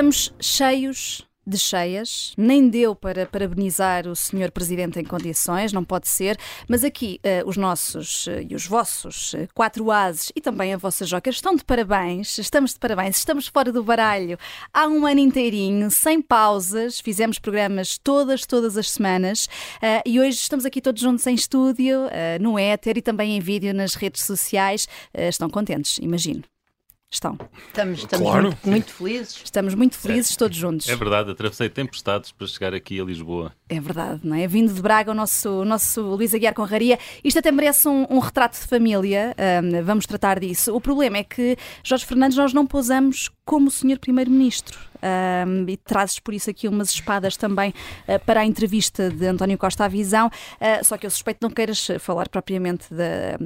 estamos cheios de cheias, nem deu para parabenizar o senhor presidente em condições, não pode ser, mas aqui uh, os nossos uh, e os vossos uh, quatro ases e também a vossa joker estão de parabéns, estamos de parabéns, estamos fora do baralho. Há um ano inteirinho, sem pausas, fizemos programas todas, todas as semanas. E hoje estamos aqui todos juntos em estúdio, no éter e também em vídeo nas redes sociais. estão contentes, imagino. Estão. Estamos, estamos claro. muito, muito, felizes. Estamos muito felizes é, todos juntos. É verdade, atravessei tempestades para chegar aqui a Lisboa. É verdade, não é? Vindo de Braga, o nosso, o nosso Luís Aguiar Conraria. Isto até merece um, um retrato de família, um, vamos tratar disso. O problema é que, Jorge Fernandes, nós não pousamos como o senhor Primeiro-Ministro. Um, e trazes por isso aqui umas espadas também uh, para a entrevista de António Costa à Visão, uh, só que eu suspeito não queiras falar propriamente da,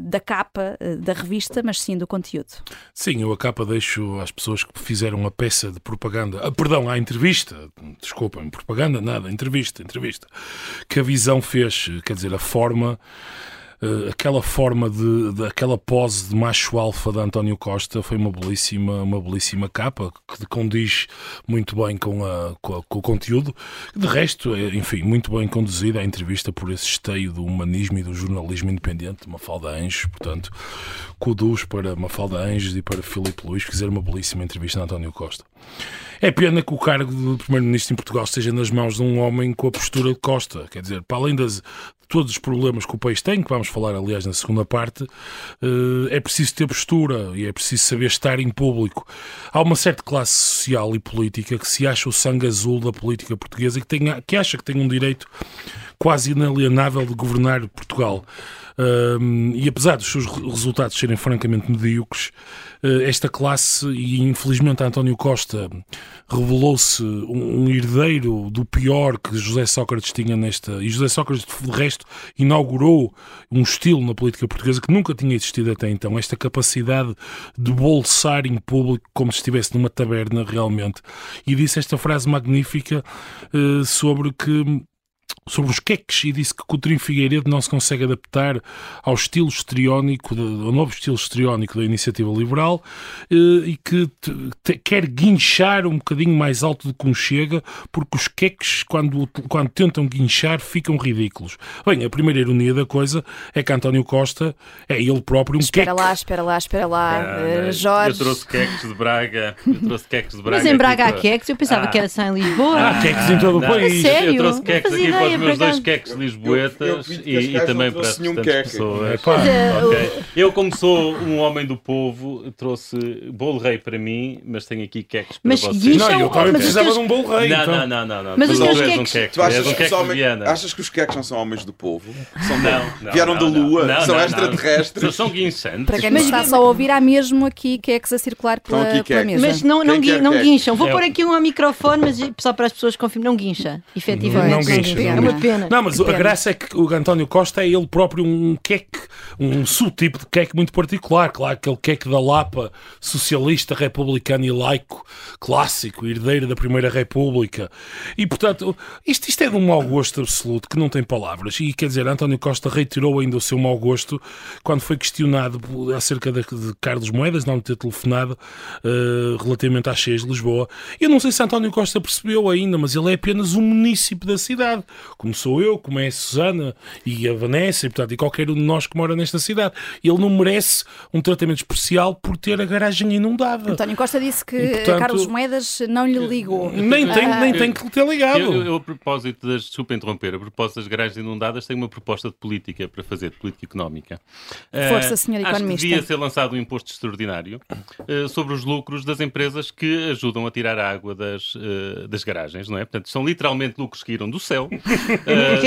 da capa da revista, mas sim do conteúdo. Sim, eu a capa deixo às pessoas que fizeram a peça de propaganda, ah, perdão, à entrevista, desculpem, propaganda, nada, entrevista, entrevista, que a Visão fez, quer dizer, a forma uh, aquela forma de, de, aquela pose de macho alfa de António Costa foi uma belíssima, uma belíssima capa que condiz muito bem com, a, com, a, com o conteúdo. De resto, é, enfim, muito bem conduzida a entrevista por esse esteio do humanismo e do jornalismo independente, Mafalda Anjos, portanto, Cudus para Mafalda Anjos e para Filipe Luís, fizeram uma belíssima entrevista a António Costa. É pena que o cargo de Primeiro-Ministro em Portugal esteja nas mãos de um homem com a postura de Costa. Quer dizer, para além das, todos os problemas que o país tem, que vamos falar, aliás, na segunda parte, eh, é preciso ter postura e é preciso saber estar em público. Há uma certa classe social e política que se acha o sangue azul da política portuguesa e que, tem, que acha que tem um direito quase inalienável de governar Portugal. E apesar dos seus resultados serem francamente medíocres, uh, esta classe, e infelizmente António Costa revelou-se um, herdeiro do pior que José Sócrates tinha nesta. E José Sócrates, de resto, inaugurou um estilo na política portuguesa que nunca tinha existido até então. Esta capacidade de bolsar em público como se estivesse numa taberna realmente. E disse esta frase magnífica uh, sobre que sobre os queques e disse que Coutinho Figueiredo não se consegue adaptar ao estilo histriónico, ao novo estilo histriónico da iniciativa liberal eh, e que quer guinchar um bocadinho mais alto do que um chega, porque os queques, quando, quando tentam guinchar, ficam ridículos. Bem, a primeira ironia da coisa é que António Costa é ele próprio um Espera lá, espera lá, espera lá. Ah, Jorge. Eu trouxe queques de Braga. Eu trouxe queques de Braga. Mas em Braga há queques? Eu pensava ah. que era só em Lisboa. Há queques em todo o país. Sério? Eu trouxe queques aqui para os meus dois queques lisboetas e, e também para as restantes pessoas. É, okay. Eu, como sou um homem do povo, trouxe bolo rei para mim, mas tenho aqui queques para mas vocês. Não, eu também precisava de um bolo rei. Não, então. não, não, não, não. Mas os teus queques... Um queque. Tu achas, um que homem... achas que os queques não são homens do povo? São não, Vieram da lua? São extraterrestres? São guinchantes. Para quem não está só a ouvir, há mesmo aqui queques a circular pela, mesa. Mas não, guincham. Vou pôr aqui um microfone, mas só para as pessoas confirmar, não guincha. Efetivamente. Não guincha. É uma pena. Não, mas a graça é que o António Costa é ele próprio um queque, um subtipo de queque muito particular. Claro, aquele queque da Lapa, socialista, republicano e laico, clássico, herdeiro da Primeira República. E, portanto, isto, isto é de um mau gosto absoluto, que não tem palavras. E, quer dizer, António Costa reiterou ainda o seu mau gosto quando foi questionado acerca de, de Carlos Moedas, não ter telefonado uh, relativamente às cheias de Lisboa. Eu não sei se António Costa percebeu ainda, mas ele é apenas um município da cidade, como sou eu, como é a Susana e a Vanessa e, portanto, e qualquer um de nós que mora nesta cidade. Ele não merece um tratamento especial por ter a garagem inundada. António Costa disse que e, portanto, Carlos Moedas não lhe ligou. Nem tem, ah. nem tem que ter ligado. Eu, eu, a propósito das, desculpa interromper, a propósito das garagens inundadas, tenho uma proposta de política para fazer, de política económica. Força, senhor uh, economista. Acho que devia ser lançado um imposto extraordinário uh, sobre os lucros das empresas que ajudam a tirar a água das, uh, das garagens, não é? Portanto, são literalmente lucros que iram do céu.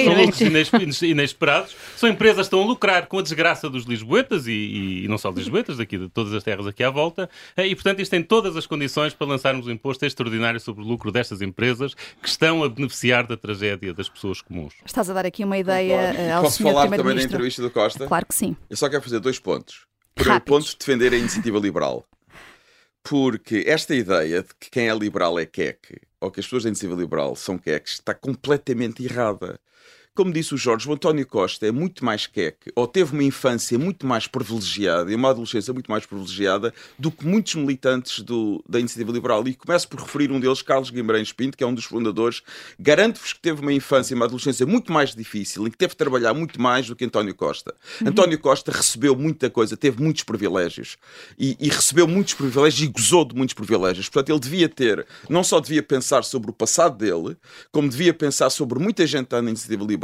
São lucros inesperados. São empresas que estão a lucrar com a desgraça dos lisboetas e, e não só dos lisboetas, daqui de todas as terras aqui à volta. Eh, e, portanto, isto tem todas as condições para lançarmos um imposto extraordinário sobre o lucro destas empresas que estão a beneficiar da tragédia das pessoas comuns. Estás a dar aqui uma ideia uh, ao Posso falar também da entrevista do Costa? Claro que sim. Eu só quero fazer dois pontos. Primeiro ponto, defender a iniciativa liberal. Porque esta ideia de que quem é liberal é queque, ou que as pessoas da iniciativa liberal são queques, está completamente errada como disse o Jorge, o António Costa é muito mais queque, ou teve uma infância muito mais privilegiada e uma adolescência muito mais privilegiada do que muitos militantes do, da Iniciativa Liberal. E começo por referir um deles, Carlos Guimarães Pinto, que é um dos fundadores. Garanto-vos que teve uma infância e uma adolescência muito mais difícil e que teve de trabalhar muito mais do que António Costa. Uhum. António Costa recebeu muita coisa, teve muitos privilégios e, e recebeu muitos privilégios e gozou de muitos privilégios. Portanto, ele devia ter, não só devia pensar sobre o passado dele, como devia pensar sobre muita gente da Iniciativa Liberal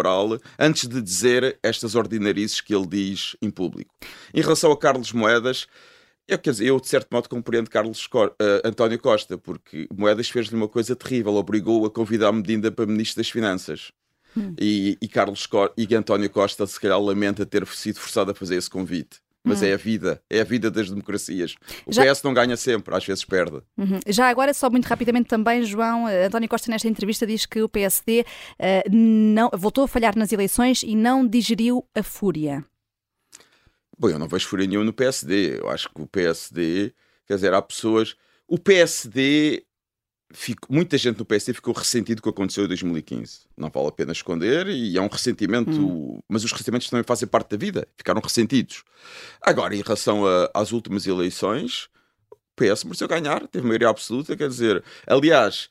antes de dizer estas ordinarices que ele diz em público. Em relação a Carlos Moedas, eu, quer dizer, eu de certo modo compreendo Carlos Co uh, António Costa, porque Moedas fez-lhe uma coisa terrível, obrigou-o a convidar Medina para Ministro das Finanças. Hum. E, e, Carlos Co e António Costa, se calhar, lamenta ter sido forçado a fazer esse convite mas é a vida, é a vida das democracias. O Já... PS não ganha sempre, às vezes perde. Uhum. Já agora, só muito rapidamente também, João, eh, António Costa nesta entrevista diz que o PSD uh, eh, não, voltou a falhar nas eleições e não digeriu a fúria. Bom, eu não vejo fúria nenhuma no PSD. Eu acho que o PSD, quer dizer, há pessoas. O PSD Fico, muita gente no PSD ficou ressentido com o que aconteceu em 2015. Não vale a pena esconder e é um ressentimento, hum. mas os ressentimentos também fazem parte da vida. Ficaram ressentidos. Agora, em relação a, às últimas eleições, o PS mereceu ganhar, teve maioria absoluta, quer dizer, aliás,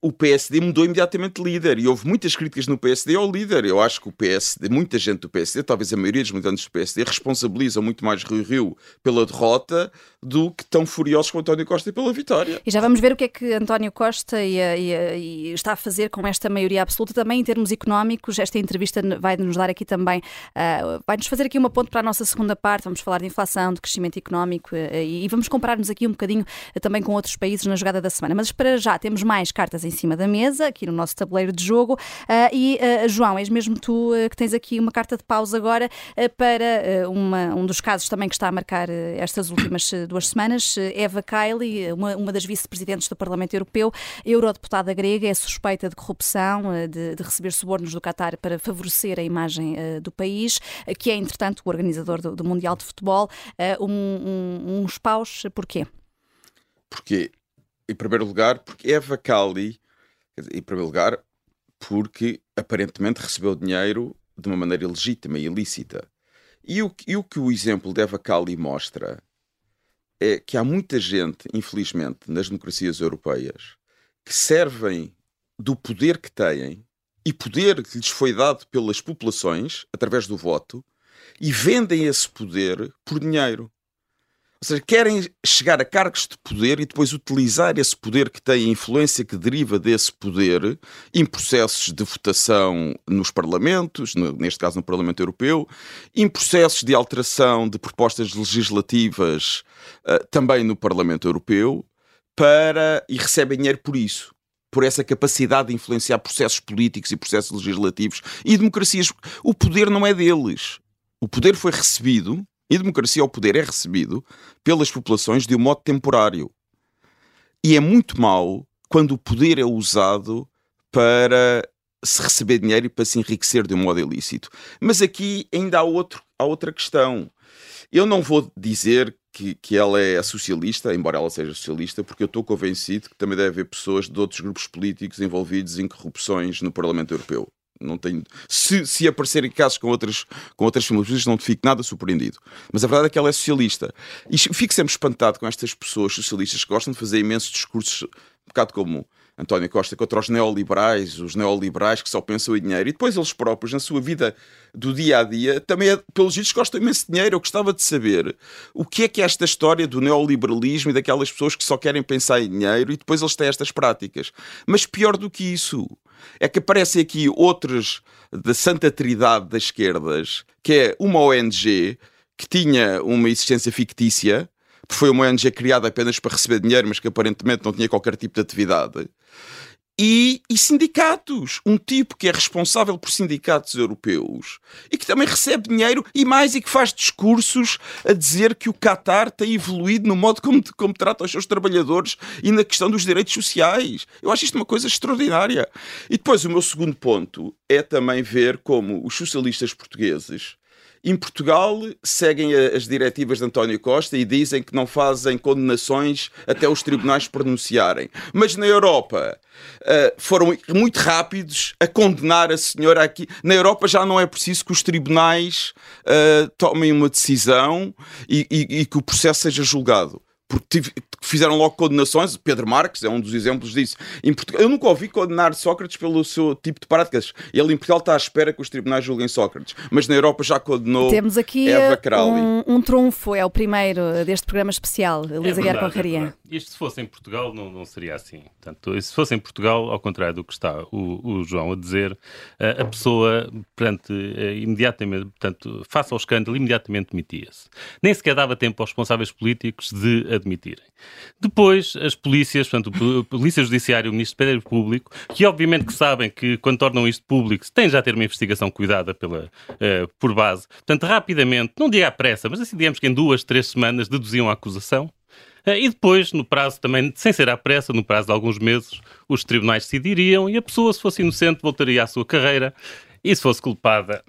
o PSD mudou imediatamente de líder e houve muitas críticas no PSD ao líder. Eu acho que o PSD, muita gente do PSD, talvez a maioria dos militantes do PSD, responsabilizam muito mais Rio Rio pela derrota do que tão furiosos com António Costa pela vitória. E já vamos ver o que é que António Costa e, e, e está a fazer com esta maioria absoluta também em termos económicos. Esta entrevista vai nos dar aqui também, uh, vai nos fazer aqui uma ponte para a nossa segunda parte. Vamos falar de inflação, de crescimento económico uh, e, e, vamos comparar-nos aqui um bocadinho uh, também com outros países na jogada da semana. Mas para já temos mais cartas em cima da mesa, aqui no nosso tabuleiro de jogo. Uh, e, uh, João, és mesmo tu uh, que tens aqui uma carta de pausa agora para uma, um dos casos também que está a marcar estas últimas duas semanas. Eva Kaili, uma, uma das vice-presidentes do Parlamento Europeu, eurodeputada grega, é suspeita de corrupção, de, de receber subornos do Qatar para favorecer a imagem do país, que é, entretanto, o organizador do, do Mundial de Futebol. Um, um, uns paus, porquê? Porque em primeiro lugar, porque Eva Cali, em primeiro lugar, porque aparentemente recebeu dinheiro de uma maneira legítima e ilícita. E o, e o que o exemplo de Eva Cali mostra é que há muita gente, infelizmente, nas democracias europeias, que servem do poder que têm e poder que lhes foi dado pelas populações através do voto e vendem esse poder por dinheiro. Ou seja, querem chegar a cargos de poder e depois utilizar esse poder que tem, a influência que deriva desse poder em processos de votação nos parlamentos, neste caso no Parlamento Europeu, em processos de alteração de propostas legislativas uh, também no Parlamento Europeu, para e recebem dinheiro por isso por essa capacidade de influenciar processos políticos e processos legislativos e democracias. O poder não é deles. O poder foi recebido e democracia ao poder é recebido pelas populações de um modo temporário. E é muito mau quando o poder é usado para se receber dinheiro e para se enriquecer de um modo ilícito. Mas aqui ainda há, outro, há outra questão. Eu não vou dizer que, que ela é socialista, embora ela seja socialista, porque eu estou convencido que também deve haver pessoas de outros grupos políticos envolvidos em corrupções no Parlamento Europeu. Não tenho... se, se aparecerem casos com outras, com outras filosofas, não fico nada surpreendido. Mas a verdade é que ela é socialista. E fico sempre espantado com estas pessoas socialistas que gostam de fazer imensos discursos, um bocado como António Costa, contra os neoliberais, os neoliberais que só pensam em dinheiro. E depois eles próprios, na sua vida do dia a dia, também, é, pelos vistos, gostam imenso de dinheiro. Eu gostava de saber o que é que é esta história do neoliberalismo e daquelas pessoas que só querem pensar em dinheiro e depois eles têm estas práticas. Mas pior do que isso é que aparecem aqui outros da Santa Trindade das esquerdas, que é uma ONG que tinha uma existência fictícia, foi uma ONG criada apenas para receber dinheiro, mas que aparentemente não tinha qualquer tipo de atividade e, e, sindicatos. Um tipo que é responsável por sindicatos europeus e que também recebe dinheiro e mais e que faz discursos a dizer que o Qatar tem evoluído no modo como, como trata os seus trabalhadores e na questão dos direitos sociais. Eu acho isto uma coisa extraordinária. E depois o meu segundo ponto é também ver como os socialistas portugueses em Portugal seguem as diretivas de António Costa e dizem que não fazem condenações até os tribunais pronunciarem. Mas na Europa uh, foram muito rápidos a condenar a senhora aqui. Na Europa já não é preciso que os tribunais uh, tomem uma decisão e, e que o processo seja julgado porque fizeram logo condenações. Pedro Marques é um dos exemplos disso. Em Portugal, eu nunca ouvi condenar Sócrates pelo seu tipo de práticas. Ele em Portugal está à espera que os tribunais julguem Sócrates, mas na Europa já condenou Temos aqui Eva Crowley. Um, um trunfo, é o primeiro deste programa especial, Elisa é Guerra Conraria. É Isto se fosse em Portugal não, não seria assim. Portanto, se fosse em Portugal, ao contrário do que está o, o João a dizer, a, a pessoa, portanto, eh, imediatamente, portanto, face ao escândalo, imediatamente demitia-se. Nem sequer dava tempo aos responsáveis políticos de admitirem. Depois, as polícias, portanto, Polícia Judiciária e o Ministério Público, que obviamente que sabem que quando tornam isto público, têm já a ter uma investigação cuidada pela, uh, por base. Portanto, rapidamente, não diga à pressa, mas assim digamos que em duas, três semanas deduziam a acusação. Uh, e depois, no prazo também, sem ser à pressa, no prazo de alguns meses, os tribunais decidiriam e a pessoa, se fosse inocente, voltaria à sua carreira e se fosse culpada,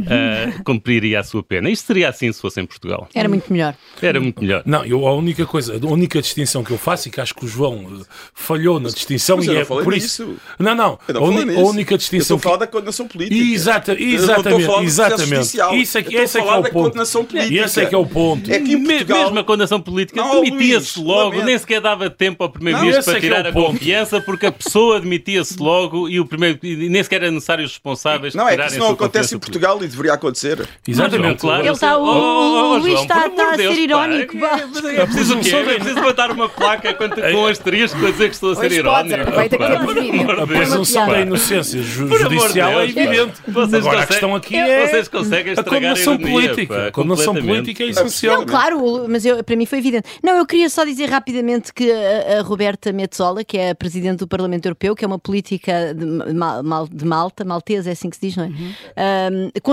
uh, cumpriria a sua pena. Isto seria assim se fosse em Portugal. Era muito melhor. Era muito melhor. Não, eu, a única coisa, a única distinção que eu faço e que acho que o João uh, falhou na distinção Mas e eu é por isso. isso. Não, não. Eu não a, uni- a única Eu distinção estou a falar da condenação política. Exata, Eu não estou a exatamente, do processo exatamente. Isso é, Eu esse é é o da ponto. condenação política. E esse é que é o ponto. É que Portugal... Mesmo a condenação política demitia-se logo, lamento. nem sequer dava tempo ao primeiro-ministro para é é tirar o a ponto. confiança, porque a pessoa demitia-se logo e, o primeiro, nem sequer era necessário os responsáveis Não, é que isso não acontece em Portugal e deveria acontecer. Exatamente. Claro. Ele está- o- Oh, oh, oh, o Luís está- está a ser irónico. É preciso o quê? É preciso botar uma placa com, asterisco para dizer que estou a ser irónico. aproveita que temos vídeo. A presunção da inocência judicial é evidente. Vocês Agora a conseguem- questão aqui é Vocês conseguem a estragar a condenação política. A condenação política é essencial. Não, claro, mas eu, para mim foi evidente. Não, eu queria só dizer rapidamente que a, Roberta Metsola, que é a Presidente do Parlamento Europeu, que é uma política de, Mal- Mal- de Malta, maltesa, é assim que se diz, não é?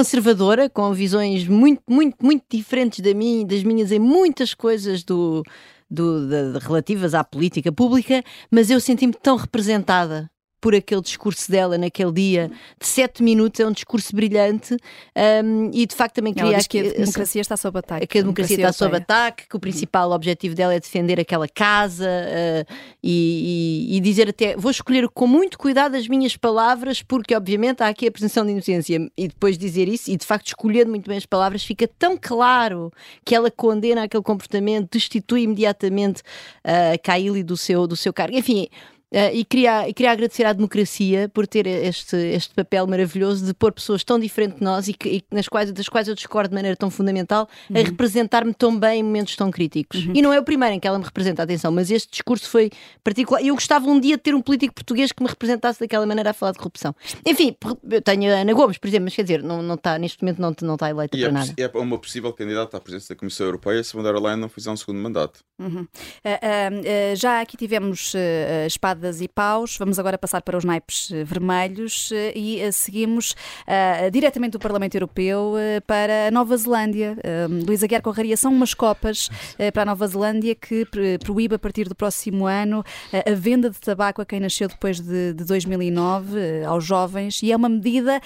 Conservadora, com visões muito, muito, muito diferentes da mim, das minhas em muitas coisas do, do- de- de- relativas à política pública, mas eu senti-me tão representada por aquele discurso dela naquele dia de sete minutos, é um discurso brilhante ahm, e de facto também queria que a aqui- democracia está sob ataque. que a democracia está sob ataque, que o principal objetivo dela é defender aquela casa eh, e, e- e dizer até vou escolher com muito cuidado as minhas palavras, porque obviamente há aqui a presunção de inocência, e depois dizer isso, e de facto escolhendo muito bem as palavras, fica tão claro que ela condena aquele comportamento, destitui imediatamente uh, Kaili do seu, do seu cargo. Enfim. Uh, e, queria, e queria agradecer à democracia por ter este, este papel maravilhoso de pôr pessoas tão diferentes de nós e, que, e nas quais, das quais eu discordo de maneira tão fundamental a representar-me tão bem em momentos tão críticos. E não é o primeiro em que ela me representa, atenção, mas este discurso foi particular. Eu gostava um dia de ter um político português que me representasse daquela maneira a falar de corrupção. Enfim, eu tenho a Ana Gomes, por exemplo, mas quer dizer, não, não está, neste momento não, não está eleita E para é, nada. é uma possível candidata à presidência da Comissão Europeia se von der Leyen não fizer um segundo mandato. Uhum. Ah, ah, já aqui tivemos ah, espadas e paus, vamos agora passar para os naipes ah, vermelhos ah, e ah, seguimos ah, diretamente do Parlamento Europeu ah, para a Nova Zelândia. Ah, Luísa Guerra Conraria, são umas copas ah, para a Nova Zelândia que proíbe a partir do próximo ano a venda de tabaco a quem nasceu depois de, de 2009, ah, aos jovens, e é uma medida,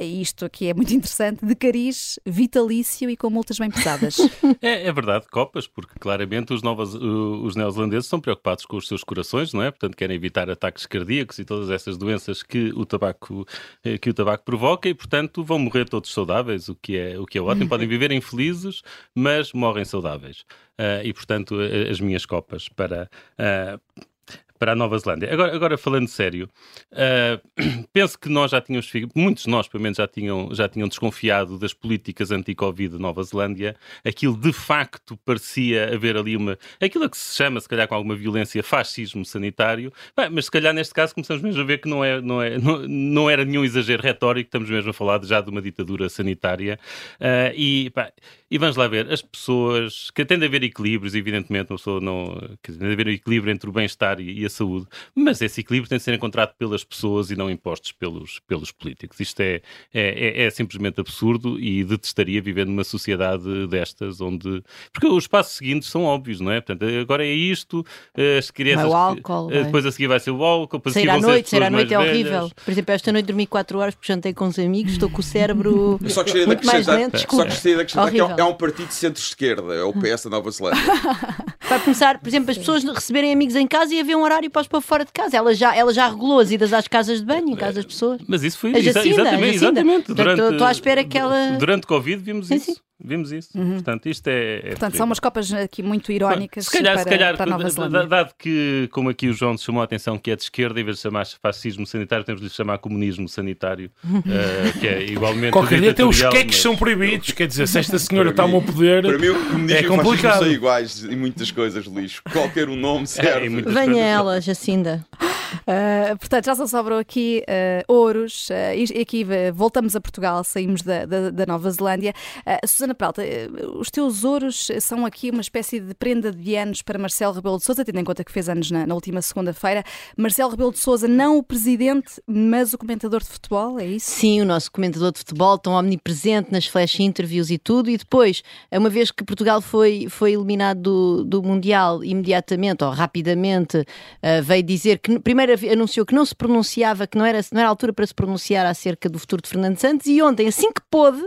isto aqui é muito interessante, de cariz vitalício e com multas bem pesadas. É, é verdade, copas, porque claramente os, novos, uh, os neozelandeses são preocupados com os seus corações, não é? Portanto, querem evitar ataques cardíacos e todas essas doenças que o tabaco, eh, que o tabaco provoca e, portanto, vão morrer todos saudáveis, o que é, o que é ótimo. Podem viver infelizes, mas morrem saudáveis. Ah, e, portanto, as minhas copas para. ah, para a Nova Zelândia. Agora, agora falando sério, ah, penso que nós já tínhamos, muitos de nós, pelo menos, já tinham, já tinham desconfiado das políticas anti-Covid de Nova Zelândia. Aquilo de facto parecia haver ali uma. aquilo que se chama, se calhar com alguma violência, fascismo sanitário. Bem, mas se calhar neste caso começamos mesmo a ver que não, é, não, é, não, não era nenhum exagero retórico, estamos mesmo a falar já de uma ditadura sanitária. Ah, e, pá, e vamos lá ver, as pessoas que tem de haver equilíbrios, evidentemente, uma pessoa não. dizer, Tem de haver equilíbrio entre o bem-estar e, e a saúde, mas esse equilíbrio tem de ser encontrado pelas pessoas e não impostos pelos, pelos políticos. Isto é, é, é, é simplesmente absurdo e detestaria viver numa sociedade destas, onde. Porque os passos seguintes são óbvios, não é? Portanto, agora é isto, as crianças. o álcool, que, depois a seguir vai ser o álcool, depois sair à noite, sair à noite é velhas. horrível. Por exemplo, esta noite dormi 4 horas porque jantei com os amigos, estou com o cérebro Eu só gostaria de muito mais acrescentar, lento, só escuro. gostaria de acrescentar que é um- é um partido de centro-esquerda, é o PS da Nova Zelândia. Vai começar, por exemplo, as pessoas receberem amigos em casa e haver um horário para os pôr fora de casa. Ela já, ela já regulou as idas às casas de banho, em casa das pessoas. Mas isso foi exa- Jacinda, a exatamente, exatamente. Estou à espera que ela- Durante Covid vimos Sim, isso. sim. Vimos isso. Portanto, isto é. é Portanto, são umas copas aqui muito irónicas Se calhar, para, se calhar para a Nova Zelândia. dado que, como aqui o João chamou a atenção, que é de esquerda, em vez de chamar fascismo sanitário, temos de lhe chamar comunismo sanitário, eh, que é igualmente. Qualquer dia até os queques mas- são proibidos. Quer dizer, se esta senhora está ao poder. Para mim, o comunismo É e complicado. são iguais em muitas coisas, lixo. Qualquer um nome É, serve. muitas Venha ela, Jacinda. Uh, portanto, já só sobrou aqui uh, ouros. Uh, e aqui voltamos a Portugal, saímos da, da, da Nova Zelândia. Susana Peralta, uh, os teus ouros são aqui uma espécie de prenda de anos para Marcelo Rebelo de Sousa, tendo em conta que fez anos na, na última segunda-feira. Marcelo Rebelo de Sousa, não o presidente, mas o comentador de futebol, é isso? Sim, o nosso comentador de futebol, tão omnipresente nas flash interviews e tudo. E depois, uma vez que Portugal foi, foi eliminado do, do Mundial, imediatamente ou rapidamente, veio dizer que, primeiro anunciou que não se pronunciava, que não era, não era altura para se pronunciar acerca do futuro de Fernando Santos. E ontem, assim que pôde,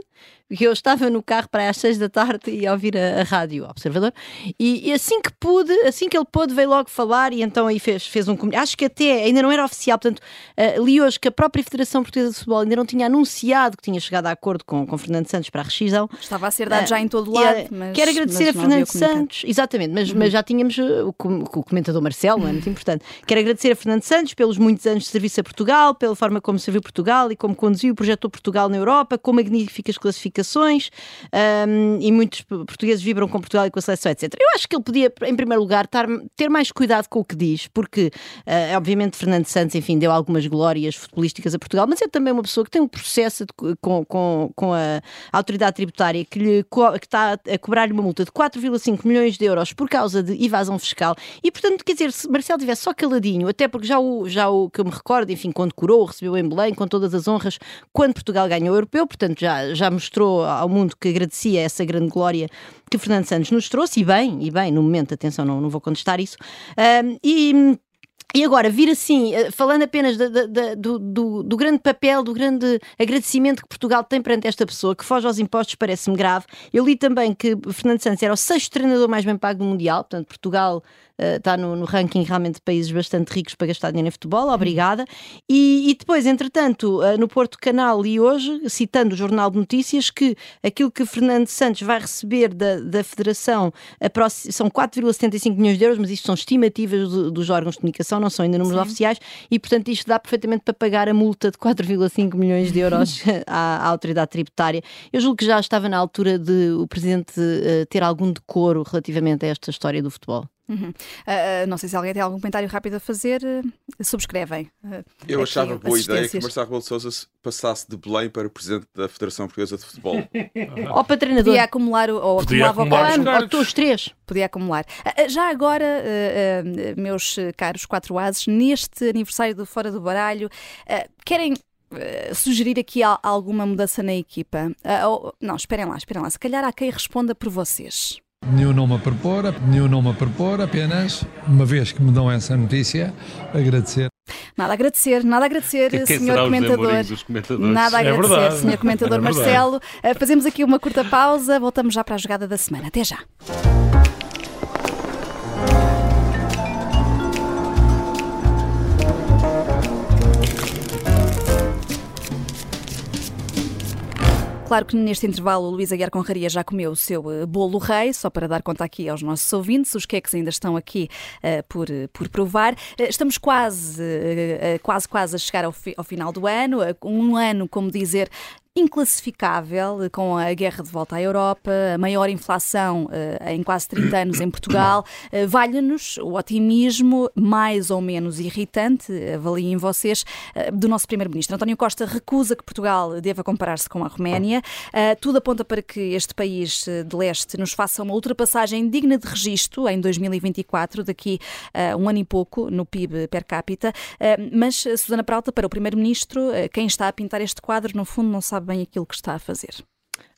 que eu estava no carro para às seis da tarde e a ouvir a, a rádio Observador e, e assim que pude, assim que ele pôde veio logo falar e então aí fez, fez um comunicado, acho que até ainda não era oficial, portanto uh, li hoje que a própria Federação Portuguesa de Futebol ainda não tinha anunciado que tinha chegado a acordo com, com Fernando Santos para a rescisão Estava a ser dado Ah, já em todo e, lado, eh, mas Quero agradecer mas a Fernando. Santos, exatamente, mas, mas já tínhamos uh, o, o comentador Marcelo, é muito importante. Quero agradecer a Fernando Santos pelos muitos anos de serviço a Portugal, pela forma como serviu Portugal e como conduziu o projeto Portugal na Europa, com magníficas classificações um, e muitos portugueses vibram com Portugal e com a seleção, etc. Eu acho que ele podia, em primeiro lugar, tar- ter mais cuidado com o que diz, porque, uh, obviamente, Fernando Santos, enfim, deu algumas glórias futebolísticas a Portugal, mas é também uma pessoa que tem um processo de co- com, com, com a autoridade tributária que, lhe, que está a cobrar-lhe uma multa de 4,5 milhões de euros por causa de evasão fiscal. E, portanto, quer dizer, se Marcelo tivesse só caladinho, até porque já o, já o que eu me recordo, enfim, quando curou, recebeu em Belém, com todas as honras, quando Portugal ganhou o europeu, portanto, já, já mostrou ao mundo que agradecia essa grande glória que Fernando Santos nos trouxe, e bem, e bem, no momento, atenção, não, não vou contestar isso. E. E agora, vir assim, eh, falando apenas da- da- do, do- do grande papel, do grande agradecimento que Portugal tem perante esta pessoa, que foge aos impostos, parece-me grave. Eu li também que Fernando Santos era o sexto treinador mais bem pago do Mundial, portanto, Portugal está no, no ranking realmente de países bastante ricos para gastar dinheiro em futebol, obrigada. E, e depois, entretanto, eh, no Porto Canal li hoje, citando o Jornal de Notícias, que aquilo que Fernando Santos vai receber da, da Federação são 4,75 milhões de euros, mas isto são estimativas do- dos órgãos de comunicação, não são ainda números oficiais, e portanto isto dá perfeitamente para pagar a multa de 4,5 milhões de euros à, à autoridade tributária. Eu julgo que já estava na altura de o Presidente eh, ter algum decoro relativamente a esta história do futebol. Uhum. Ah, não sei se alguém tem algum comentário rápido a fazer. ah, subscrevem. Ah, Eu aqui achava boa ideia que. Marcelo Rebelo de Sousa se passasse de Belém para presidente da Federação Portuguesa de Futebol. Ou para treinador. Podia acumular, o- ou Podia acumulava o acumular. Ou tu os três. Podia acumular. Já agora, meus caros quatro ases, neste aniversário do Fora do Baralho, querem ah, sugerir aqui al- alguma mudança na equipa? Ah, ou- não, esperem lá, esperem lá. Se calhar há quem responda por vocês. Nenhum nome a propor, nenhum nome a propor, apenas, uma vez que me dão essa notícia, agradecer. Nada a agradecer, nada a agradecer, Quem senhor será os comentador. Nada a É agradecer, verdade. senhor comentador É. Marcelo. Ah, Fazemos aqui uma curta pausa, voltamos já para a jogada da semana. Até já. Claro que neste intervalo o Luís Aguiar Conraria já comeu o seu eh, bolo rei, só para dar conta aqui aos nossos ouvintes, os queques ainda estão aqui eh, por, eh, por provar. Eh, estamos quase, eh, quase, quase a chegar ao, fi- ao final do ano, um ano, como dizer, inclassificável, com a guerra de volta à Europa, a maior inflação em quase 30 anos em Portugal. Valha-nos o otimismo mais ou menos irritante, avaliem vocês, do nosso Primeiro-Ministro. António Costa recusa que Portugal deva comparar-se com a Roménia. Tudo aponta para que este país de leste nos faça uma ultrapassagem digna de registro em 2024, daqui a um ano e pouco, no PIB per capita. Mas, Susana Pralta, para o Primeiro-Ministro, quem está a pintar este quadro, no fundo, não sabe bem aquilo que está a fazer.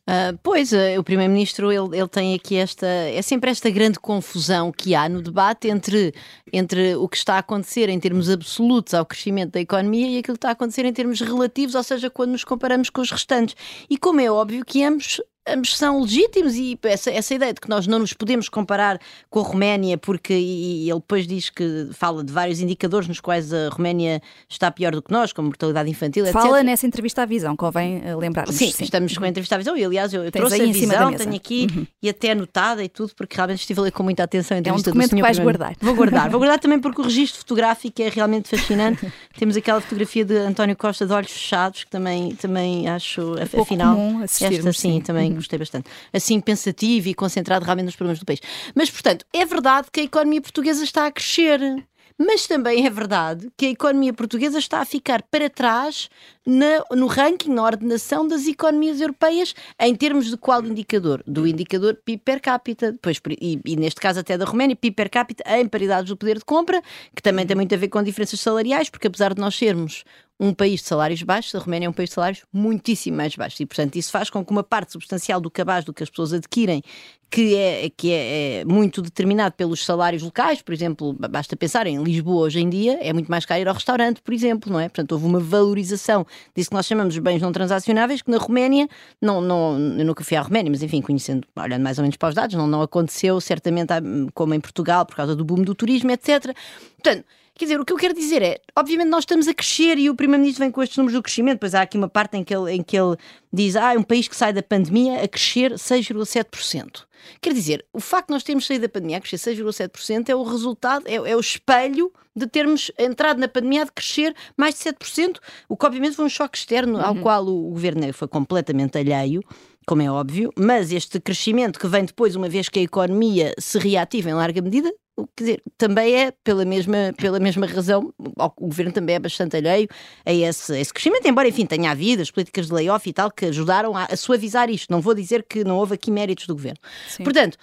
Uh, pois, uh, o Primeiro-Ministro ele, ele tem aqui esta. É sempre esta grande confusão que há no debate entre, entre o que está a acontecer em termos absolutos ao crescimento da economia e aquilo que está a acontecer em termos relativos, ou seja, quando nos comparamos com os restantes. E como é óbvio que ambos ambos são legítimos e essa, essa ideia de que nós não nos podemos comparar com a Roménia, porque e, e ele depois diz que fala de vários indicadores nos quais a Roménia está pior do que nós, como mortalidade infantil, etc. Fala nessa entrevista à visão, convém eh, lembrar sim, sim, estamos com a entrevista à visão e aliás eu, eu trouxe a visão, tenho aqui uhum. e até anotada e tudo, porque realmente estive a ler com muita atenção a entrevista é um documento que vais guardar. Vou guardar, vou guardar também porque o registro fotográfico é realmente fascinante. Temos aquela fotografia de António Costa de olhos fechados, que também, também acho, é afinal, esta sim, sim. também uhum. Gostei bastante assim pensativo e concentrado realmente nos problemas do país. Mas, portanto, é verdade que a economia portuguesa está a crescer. Mas também é verdade que a economia portuguesa está a ficar para trás na, no ranking, na ordenação das economias europeias, em termos de qual indicador? Do indicador PIB per capita, depois, e, e, neste caso até da Roménia, PIB per capita em paridades do poder de compra, que também tem muito a ver com diferenças salariais, porque apesar de nós sermos um país de salários baixos, a Roménia é um país de salários muitíssimo mais baixos. E, portanto, isso faz com que uma parte substancial do cabaz do que as pessoas adquirem, que é, que é, é, muito determinado pelos salários locais, por exemplo, basta pensar em Lisboa hoje em dia, é muito mais caro ir ao restaurante, por exemplo, não é? Portanto, houve uma valorização disso que nós chamamos de bens não transacionáveis, que na Roménia, não, não, eu nunca fui à Roménia, mas enfim, conhecendo, olhando mais ou menos para os dados, não, não aconteceu certamente como em Portugal, por causa do boom do turismo, etc. Portanto, Quer dizer, o que eu quero dizer é, obviamente nós estamos a crescer e o Primeiro-Ministro vem com estes números do crescimento, pois há aqui uma parte em que ele, em que ele diz, ah, é um país que sai da pandemia a crescer 6,7%. Quer dizer, o facto de nós termos saído da pandemia a crescer 6,7% é o resultado, é, é, o espelho de termos entrado na pandemia a crescer mais de 7%, o que obviamente foi um choque externo uhum. ao qual o, o governo foi completamente alheio como é óbvio, mas este crescimento que vem depois, uma vez que a economia se reativa em larga medida, quer dizer, também é pela mesma, pela mesma razão, o governo também é bastante alheio a esse, a esse crescimento, embora, enfim, tenha havido as políticas de layoff e tal que ajudaram a, a suavizar isto. Não vou dizer que não houve aqui méritos do governo. Sim. Portanto,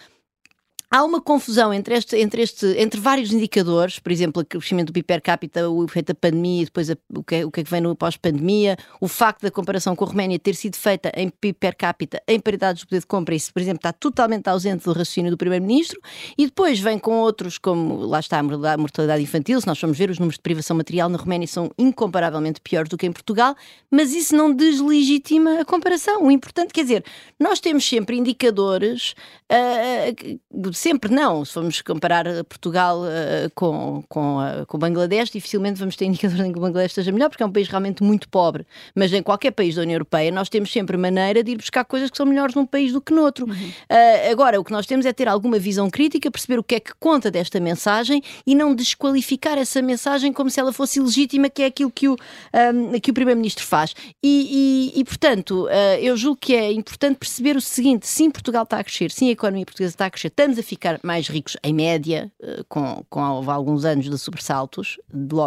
há uma confusão entre, este, entre, este, entre vários indicadores, por exemplo, o crescimento do PIB per capita, o efeito da pandemia depois a, o, que é, o que é que vem no pós-pandemia, o facto da comparação com a Roménia ter sido feita em PIB per capita, em paridades de poder de compra, isso, por exemplo, está totalmente ausente do raciocínio do Primeiro-Ministro, e depois vem com outros, como lá está a mortalidade infantil, se nós formos ver os números de privação material na Roménia são incomparavelmente piores do que em Portugal, mas isso não deslegitima a comparação. O importante, quer dizer, nós temos sempre indicadores uh, sempre não. Se formos comparar Portugal uh, com, com, uh, com o Bangladesh, dificilmente vamos ter indicadores em que o Bangladesh esteja melhor, porque é um país realmente muito pobre. Mas em qualquer país da União Europeia, nós temos sempre maneira de ir buscar coisas que são melhores num país do que noutro. Uhum. Uh, agora, o que nós temos é ter alguma visão crítica, perceber o que é que conta desta mensagem e não desqualificar essa mensagem como se ela fosse ilegítima, que é aquilo que o, um, que o Primeiro-Ministro faz. E, e, e portanto, eu julgo que é importante perceber o seguinte: sim, Portugal está a crescer, sim, a economia portuguesa está a crescer, estamos a ficar mais ricos em média, eh, com, com alguns anos de sobressaltos,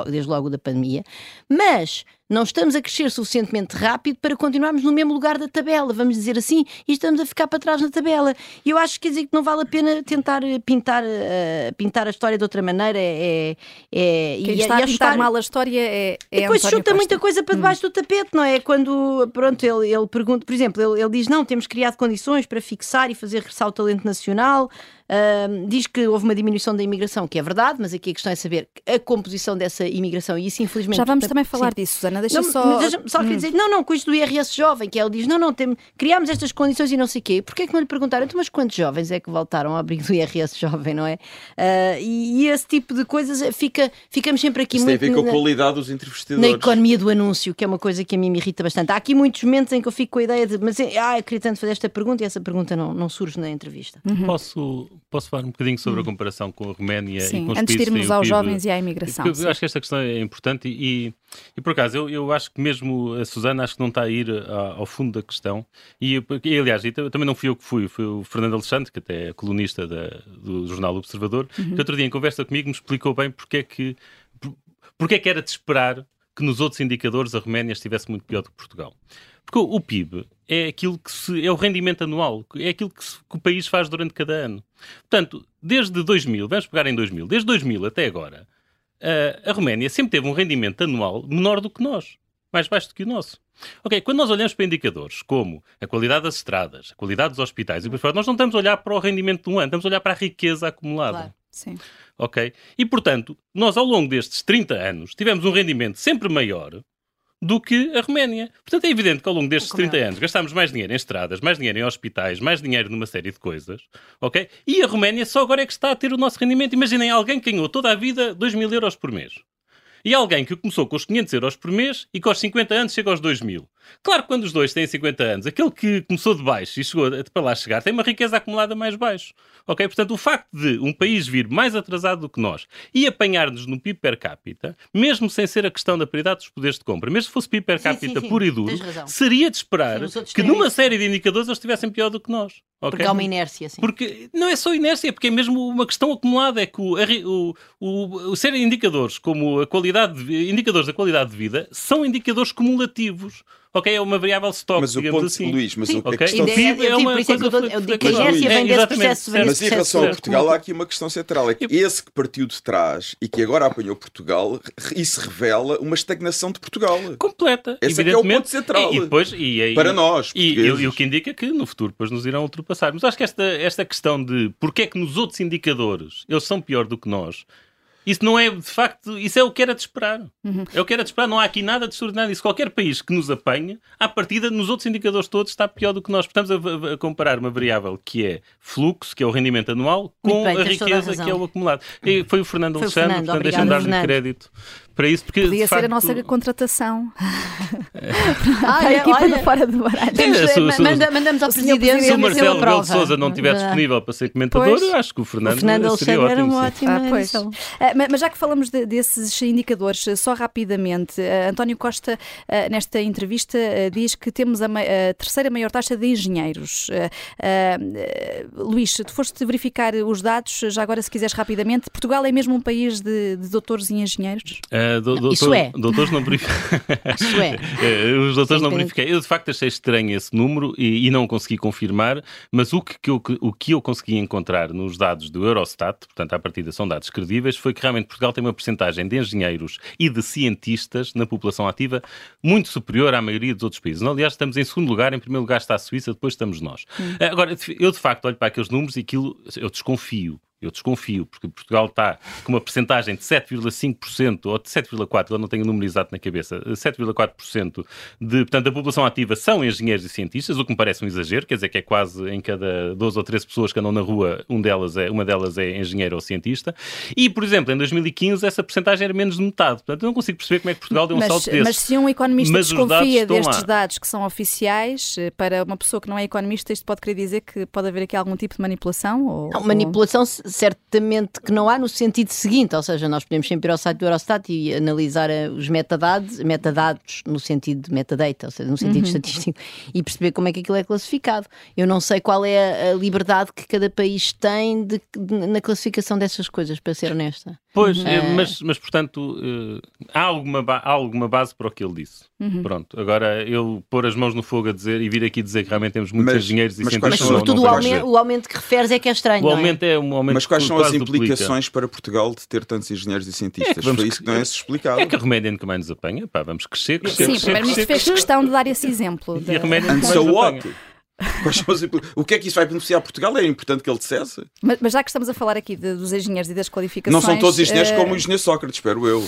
desde logo da pandemia, mas não estamos a crescer suficientemente rápido para continuarmos no mesmo lugar da tabela, vamos dizer assim, e estamos a ficar para trás na tabela. E eu acho que quer dizer que não vale a pena tentar eh, pintar, uh, pintar a história de outra maneira. É, é, Quem e, está e a, a pintar mal a história é. é depois António chuta Costa. muita coisa para debaixo hum. do tapete, não é? Quando, pronto, ele, ele pergunta, por exemplo, ele, ele diz: não, temos criado condições para fixar e fazer regressar o talento nacional. Uh, diz que houve uma diminuição da imigração, que é verdade, mas aqui a questão é saber a composição dessa imigração e isso, infelizmente. Já vamos também falar sim. disso, Susana. Deixa não, só. Deixa, só queria hum. dizer, não, não, com isto do IRS jovem, que ele diz, não, não, tem, criámos estas condições e não sei o quê. Porquê é que não lhe perguntaram, então, mas quantos jovens é que voltaram ao abrigo do IRS jovem, não é? Uh, e, e, esse tipo de coisas fica, ficamos sempre aqui isso muito. tem a ver com a qualidade dos entrevistadores. Na economia do anúncio, que é uma coisa que a mim me irrita bastante. Há aqui muitos momentos em que eu fico com a ideia de, mas ah, eu queria tanto fazer esta pergunta e essa pergunta não, não surge na entrevista. Uhum. Posso, posso falar um bocadinho sobre a comparação com a Roménia Sim, e com os antes de irmos aos jovens e à imigração. Eu acho que esta questão é importante e, E por acaso, eu, eu acho que mesmo a Susana acho que não está a ir a, ao fundo da questão. E, e aliás, e também não fui eu que fui, foi o Fernando Alexandre, que até é colunista da, do jornal Observador, uhum. que outro dia em conversa comigo me explicou bem porque é que, porque é que era de esperar que nos outros indicadores a Roménia estivesse muito pior do que Portugal. Porque o, o PIB é aquilo que se, é o rendimento anual, é aquilo que, se, que, o país faz durante cada ano. Portanto, desde 2000, vamos pegar em 2000, desde 2000 até agora, a, a Roménia sempre teve um rendimento anual menor do que nós, mais baixo do que o nosso. Ok, quando nós olhamos para indicadores como a qualidade das estradas, a qualidade dos hospitais e por fora, nós não estamos a olhar para o rendimento de um ano, estamos a olhar para a riqueza acumulada. Claro, sim. Ok? E portanto, nós ao longo destes 30 anos tivemos um rendimento sempre maior do que a Roménia. Portanto, é evidente que ao longo destes 30 é? anos gastámos mais dinheiro em estradas, mais dinheiro em hospitais, mais dinheiro numa série de coisas, ok? E a Roménia só agora é que está a ter o nosso rendimento. Imaginem alguém que ganhou toda a vida 2 mil euros por mês. E alguém que começou com os 500 euros por mês e com os 50 anos chega aos 2 mil. Claro que quando os dois têm 50 anos, aquele que começou de baixo e chegou para lá chegar tem uma riqueza acumulada mais baixo. Ok? Portanto, o facto de um país vir mais atrasado do que nós e apanhar-nos no PIB per capita, mesmo sem ser a questão da paridade dos poderes de compra, mesmo se fosse PIB per capita sim, sim, sim. puro e duro, seria de esperar que numa série de indicadores eles estivessem pior do que nós. Okay? Porque há uma inércia, sim. Porque não é só inércia, porque é mesmo uma questão acumulada. É que o, o, o, o ser indicadores como a qualidade, de, indicadores da qualidade de vida são indicadores cumulativos ok, é uma variável stock, mas digamos o ponto, assim. Luís, mas Sim. o, a questão... É, é, é uma coisa... Eu digo que a inércia vem desse processo. Vem mas em relação a Portugal há aqui uma questão central, é que esse que partiu de trás e que agora apanhou Portugal, isso revela uma estagnação de Portugal. Completa, Esse é, é o ponto central. E, e depois, e, e, para nós, e, e, o que indica que no futuro depois nos irão ultrapassar. Mas acho que esta, esta questão de porque é que nos outros indicadores eles são pior do que nós, isso não é, de facto, isso é o que era de esperar. Uhum. É o que era de esperar. Não há aqui nada de extraordinário. Isso qualquer país que nos apanha, à partida, nos outros indicadores todos, está pior do que nós. Estamos a, a comparar uma variável que é fluxo, que é o rendimento anual, com bem, a riqueza, a que é o acumulado. E foi o Fernando foi Alexandre, Fernando, portanto, deixa-me dar-lhe crédito para isso. Porque, Podia ser facto... a nossa contratação. ah, olha, aqui olha, fora de baralho. É, se, se, manda, mandamos ao Presidente. Se o Marcelo Rebelo de Souza não estiver disponível para ser comentador, pois, acho que o Fernando, o Fernando seria ótimo. Era uma ótima ah, pois. Uh, mas já que falamos de, desses indicadores, só rapidamente, uh, António Costa, uh, nesta entrevista, diz que temos a, a, terceira maior taxa de engenheiros. Luís, tu foste verificar os dados, já agora, se quiseres rapidamente. Portugal é mesmo um país de, de doutores e engenheiros? Uh, do, doutor, Isso é. Doutores não verifiquei. Isso é. Uh, os doutores não verifiquei. Eu de facto achei estranho esse número e, e não consegui confirmar, mas o que, que eu, o que eu consegui encontrar nos dados do Eurostat, portanto, à partida são dados credíveis, foi que realmente Portugal tem uma porcentagem de engenheiros e de cientistas na população ativa muito superior à maioria dos outros países. Aliás, estamos em segundo lugar, em primeiro lugar está a Suíça, depois estamos nós. Hum. Agora, eu de facto olho para aqueles números e aquilo, eu desconfio. Eu desconfio, porque Portugal está com uma percentagem de 7,5% ou de 7,4%, eu não tenho o número exato na cabeça, 7,4% de, portanto, da população ativa são engenheiros e cientistas, o que me parece um exagero, quer dizer que é quase em cada 12 ou 13 pessoas que andam na rua, um delas é, uma delas é engenheiro ou cientista. E, por exemplo, em 2015 essa percentagem era menos de metade. Portanto, eu não consigo perceber como é que Portugal deu um mas, salto desse. Mas se um economista mas desconfia destes lá. dados que são oficiais, eh, para uma pessoa que não é economista, isto pode querer dizer que pode haver aqui algum tipo de manipulação? Ou, não, manipulação, ou... certamente que não há no sentido seguinte, ou seja, nós podemos sempre ir ao site do Eurostat e analisar eh, os metadados, metadados no sentido de metadata, ou seja, no sentido uhum. estatístico, e perceber como é que aquilo é classificado. Eu não sei qual é a liberdade que cada país tem de, de, na classificação dessas coisas, para ser honesta. Pois, uhum. mas, mas portanto, uh, há, alguma há alguma base para o que ele disse. Uhum. Pronto, agora eu pôr as mãos no fogo a dizer e vir aqui dizer que realmente temos muitos mas, engenheiros e mas cientistas. Mas sobretudo o, aumento, o aumento que referes é que é estranho. O aumento é? é um aumento Mas quais são as implicações duplica. para Portugal de ter tantos engenheiros e cientistas? É Foi isso que não é explicado. É que a Roménia nunca mais nos apanha. Pá, vamos crescer, crescer, Sim, crescer, o Primeiro-Ministro fez questão de dar esse exemplo. De... E a Roménia nunca mais nos apanha. o que é que isso vai beneficiar Portugal? É importante que ele dissesse. Mas, mas já que estamos a falar aqui de, dos engenheiros e das qualificações. Não são todos engenheiros uh... como o engenheiro Sócrates, espero eu.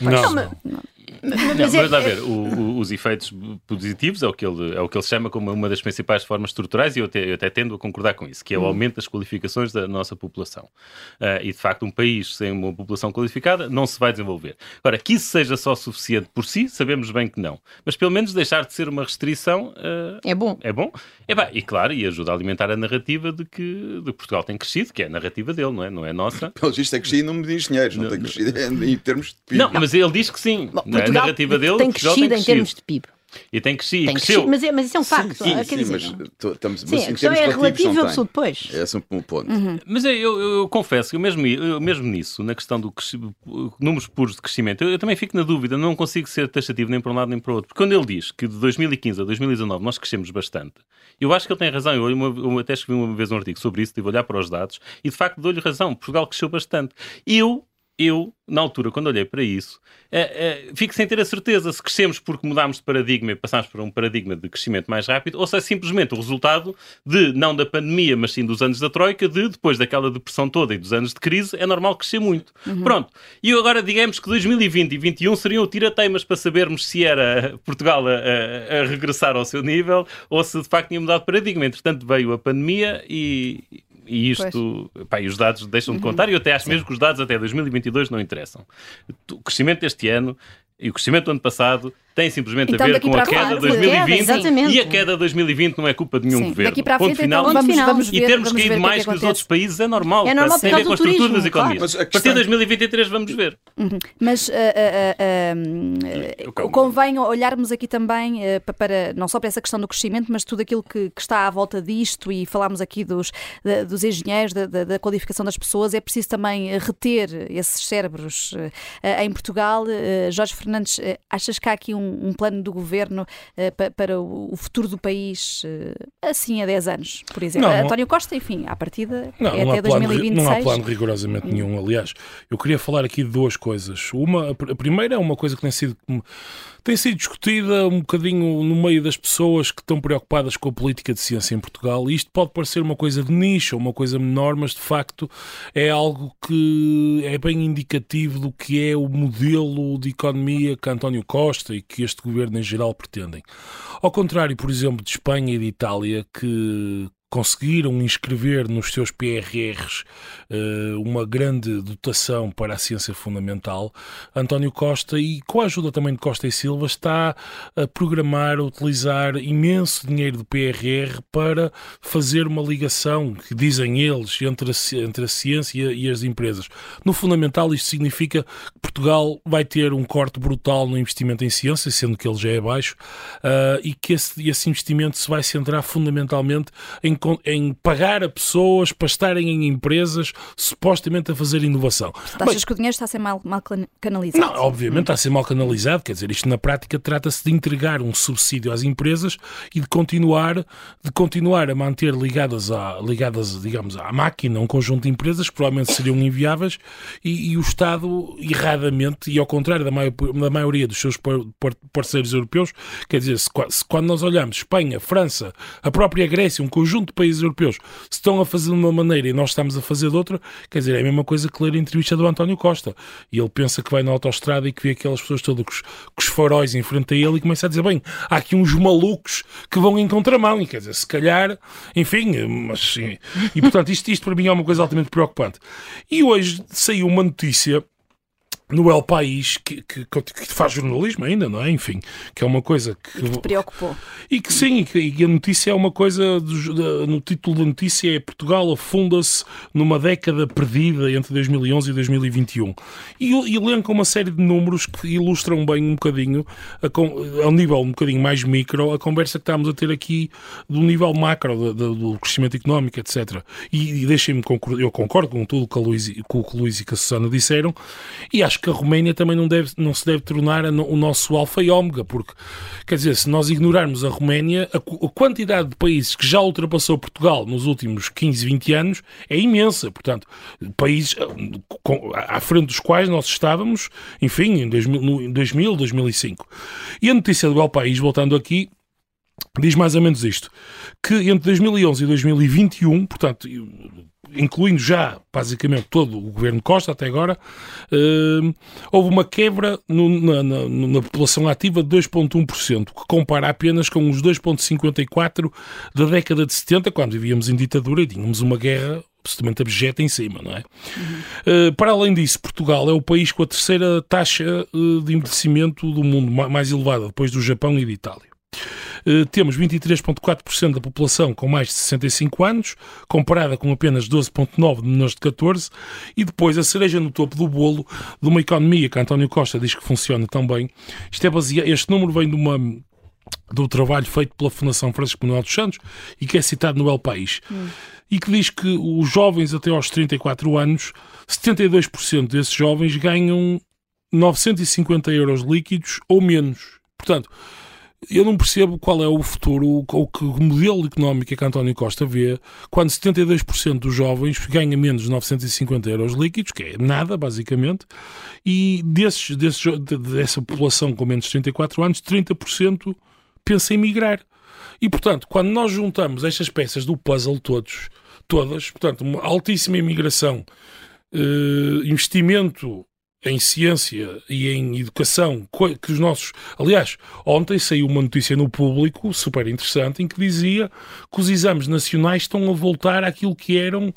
Não. não, não. Mas, não, é, a ver, o, o, os efeitos positivos é o, que ele, é o que ele chama como uma das principais formas estruturais e eu até, eu até tendo a concordar com isso, que é o hum. aumento das qualificações da nossa população. Uh, e de facto, um país sem uma população qualificada não se vai desenvolver. Agora, que isso seja só suficiente por si, sabemos bem que não. Mas pelo menos deixar de ser uma restrição uh, é bom. É bom. É, bem, e claro, e ajuda a alimentar a narrativa de que, de Portugal tem crescido, que é a narrativa dele, não é? Não é nossa. Pelo visto, tem crescido em número de engenheiros, não, não tem crescido em termos de PIB. Não, mas ele diz que sim. Bom, Portugal narrativa dele, tem crescido tem em termos de PIB. E tem crescido. Tem cresceu. crescido, mas, é, mas isso é um facto. Sim, quer sim, dizer, mas, tô- estamos, sim, mas a questão é relativo e não absoluto, tem. pois. Esse é um ponto. Mas eu, eu- eu confesso que eu mesmo, eu mesmo nisso, na questão do cresci- números puros de crescimento, eu, eu também fico na dúvida, não consigo ser taxativo nem para um lado nem para o outro. Porque quando ele diz que de 2015 a 2019 nós crescemos bastante, eu acho que ele tem razão. Eu, uma- eu até escrevi uma vez um artigo sobre isso, a olhar para os dados e de facto dou-lhe razão. Portugal cresceu bastante. Eu, eu, na altura, quando olhei para isso, eh, eh, fico sem ter a certeza se crescemos porque mudámos de paradigma e passámos para um paradigma de crescimento mais rápido ou se é simplesmente o resultado de, não da pandemia, mas sim dos anos da Troika, de depois daquela depressão toda e dos anos de crise, é normal crescer muito. Pronto. E agora, digamos que 2020 e 2021 seriam o tirateimas para sabermos se era Portugal a, a- a regressar ao seu nível ou se de facto tinha mudado de paradigma. Entretanto, veio a pandemia e. E isto, pá, e os dados deixam de contar, e eu até acho mesmo que os dados até 2022 não interessam. O crescimento deste ano e o crescimento do ano passado tem simplesmente Então, a ver com a a queda de com a queda, 2020 exatamente. e a queda de 2020 não é culpa de nenhum Sim, governo. daqui para a Ponto frente, final. então, vamos, vamos E ver, termos vamos ver caído que é mais que que os outros países é normal. É normal tem a ver com do as estruturas turismo, das economias. claro. Mas a a partir de 2023 vamos ver. Mas ah, ah, ah, ah, calmo. convém olharmos aqui também pa- para não só para essa questão do crescimento, mas tudo aquilo que, que está à volta disto e falámos aqui dos, da- dos engenheiros, da, da- da qualificação das pessoas. É preciso também ah, reter esses cérebros em Portugal. Jorge Fernandes, achas que há aqui um, um plano do governo ah, pa- para o futuro do país ah, assim a 10 anos, por exemplo? Não, António Costa, enfim, à partida Não, é não, até há plano, ri- 2026. não há plano rigorosamente nenhum. Aliás, eu queria falar aqui de duas coisas. Uma, a pr- a primeira é uma coisa que tem sido, tem sido discutida um bocadinho no meio das pessoas que estão preocupadas com a política de ciência em Portugal. E isto pode parecer uma coisa de nicho, uma coisa menor, mas de facto é algo que é bem indicativo do que é o modelo de economia que António Costa e que este governo em geral pretendem. Ao contrário, por exemplo, de Espanha e de Itália, que conseguiram inscrever nos seus PRRs eh, uma grande dotação para a ciência fundamental, António Costa, e com a ajuda também de Costa e Silva, está a programar, a utilizar imenso dinheiro do PRR para fazer uma ligação, que dizem eles, entre a, entre a ciência e as empresas. No fundamental, isto significa que Portugal vai ter um corte brutal no investimento em ciência, sendo que ele já é baixo, ah, e que esse, esse investimento se vai centrar fundamentalmente em, em pagar a pessoas para estarem em empresas supostamente a fazer inovação. Tu achas que o dinheiro está a ser mal, mal can- canalizado? Não, obviamente está a ser mal canalizado, quer dizer, isto na prática trata-se de entregar um subsídio às empresas e de continuar, de continuar a manter ligadas, à, ligadas digamos, à máquina um conjunto de empresas que provavelmente seriam inviáveis e, e o Estado, erradamente, e ao contrário da, maior- da maioria dos seus par- par- parceiros europeus, quer dizer, se, se quando nós olhamos Espanha, França, a própria Grécia, um conjunto de países europeus, se estão a fazer de uma maneira e nós estamos a fazer de outra, quer dizer, é a mesma coisa que ler a entrevista do António Costa. E ele pensa que vai na autoestrada e que vê aquelas pessoas todas com os, com os faróis em frente a ele e começa a dizer: bem, há aqui uns malucos que vão em contramão. E quer dizer, se calhar, enfim, mas sim. E portanto, isto, isto para mim é uma coisa altamente preocupante. E hoje saiu uma notícia no El País, que, que, que faz jornalismo ainda, não é? Enfim, que é uma coisa que. Te preocupou. E que sim, e que- e a notícia é uma coisa. dos- da- No título da notícia é Portugal afunda-se numa década perdida entre 2011 e 2021. E, e elenca uma série de números que ilustram bem um bocadinho, a ao nível um bocadinho mais micro, a conversa que estamos a ter aqui do nível macro da- da- do crescimento económico, etc. E, e deixem-me concordar, eu concordo com tudo que a Luís, e- com o que o Luís e que a Susana disseram, e acho que a Roménia também não, deve, não se deve tornar o nosso alfa e ômega, porque, quer dizer, se nós ignorarmos a Roménia, a, a quantidade de países que já ultrapassou Portugal nos últimos 15, 20 anos é imensa. Portanto, países ah, com- à frente dos quais nós estávamos, enfim, em 2000, no- em 2000 2005. E a notícia do El País, voltando aqui, diz mais ou menos isto: que entre 2011 e 2021, portanto, incluindo já basicamente todo o governo Costa até agora, eh, houve uma quebra no- na, na- na população ativa de 2,1%, que compara apenas com os 2,54% da década de 70, quando vivíamos em ditadura e tínhamos uma guerra absolutamente abjeta em cima, não é? Uh, para além disso, Portugal é o país com a terceira taxa uh, de envelhecimento do mundo ma- mais elevada, depois do Japão e de Itália. Uh, temos 23,4% da população com mais de 65 anos, comparada com apenas 12,9% de menores de 14, e depois a cereja no topo do bolo de uma economia que António Costa diz que funciona tão bem. Isto é baseado, este número vem de uma do trabalho feito pela Fundação Francisco Manuel dos Santos e que é citado no El País. Hum. E que diz que os jovens até aos 34 anos, 72% desses jovens ganham 950 euros líquidos ou menos. Portanto, eu não percebo qual é o futuro ou que modelo económico é que António Costa vê quando 72% dos jovens ganha menos de 950 euros líquidos, que é nada, basicamente, e desses, desses, dessa população com menos de 34 anos, 30% pensa em migrar. E, portanto, quando nós juntamos estas peças do puzzle todos, todas, portanto, uma altíssima imigração, eh, investimento em ciência e em educação que os nossos. Aliás, ontem saiu uma notícia no público super interessante em que dizia que os exames nacionais estão a voltar àquilo que eram,